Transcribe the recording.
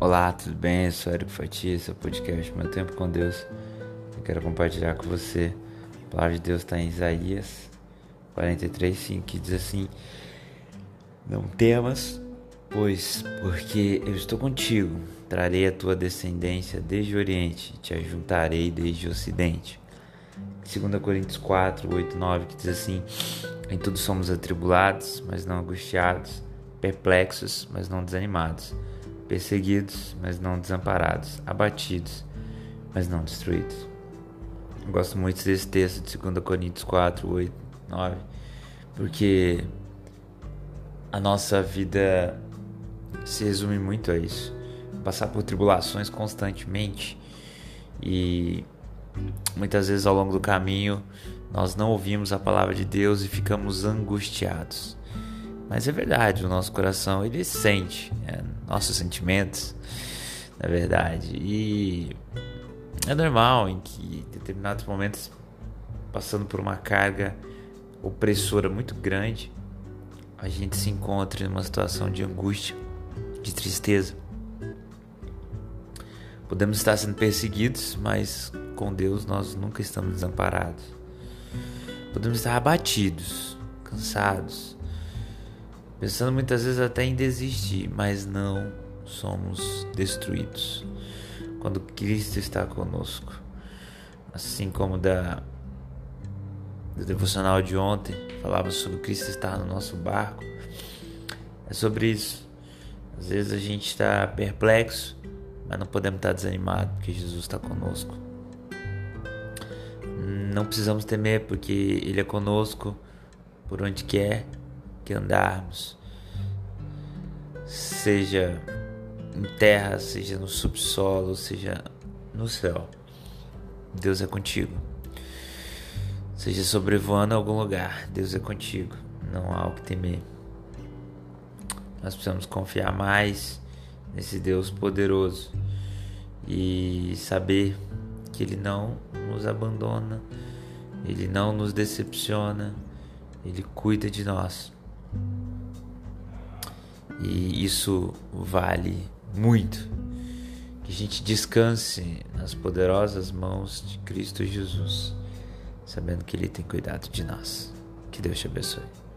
Olá, tudo bem? Eu sou Eric é o podcast Meu Tempo com Deus. Eu quero compartilhar com você. A palavra de Deus está em Isaías 43, 5, que diz assim: Não temas, pois, porque eu estou contigo. Trarei a tua descendência desde o Oriente, te ajuntarei desde o Ocidente. 2 Coríntios 4, 8, 9, que diz assim: Em tudo somos atribulados, mas não angustiados, perplexos, mas não desanimados perseguidos, mas não desamparados, abatidos, mas não destruídos. Eu gosto muito desse texto de 2 Coríntios 4, 8, 9, porque a nossa vida se resume muito a isso. Passar por tribulações constantemente e muitas vezes ao longo do caminho nós não ouvimos a palavra de Deus e ficamos angustiados. Mas é verdade, o nosso coração ele sente é, nossos sentimentos, na verdade. E é normal em que em determinados momentos, passando por uma carga opressora muito grande, a gente se encontre numa situação de angústia, de tristeza. Podemos estar sendo perseguidos, mas com Deus nós nunca estamos desamparados. Podemos estar abatidos, cansados, pensando muitas vezes até em desistir, mas não somos destruídos quando Cristo está conosco. Assim como da do devocional de ontem falava sobre Cristo estar no nosso barco. É sobre isso. Às vezes a gente está perplexo, mas não podemos estar desanimados porque Jesus está conosco. Não precisamos temer porque Ele é conosco por onde quer que andarmos, seja em terra, seja no subsolo, seja no céu. Deus é contigo. Seja sobrevoando algum lugar, Deus é contigo. Não há o que temer. Nós precisamos confiar mais nesse Deus poderoso e saber que Ele não nos abandona, Ele não nos decepciona, Ele cuida de nós. E isso vale muito. Que a gente descanse nas poderosas mãos de Cristo Jesus, sabendo que Ele tem cuidado de nós. Que Deus te abençoe.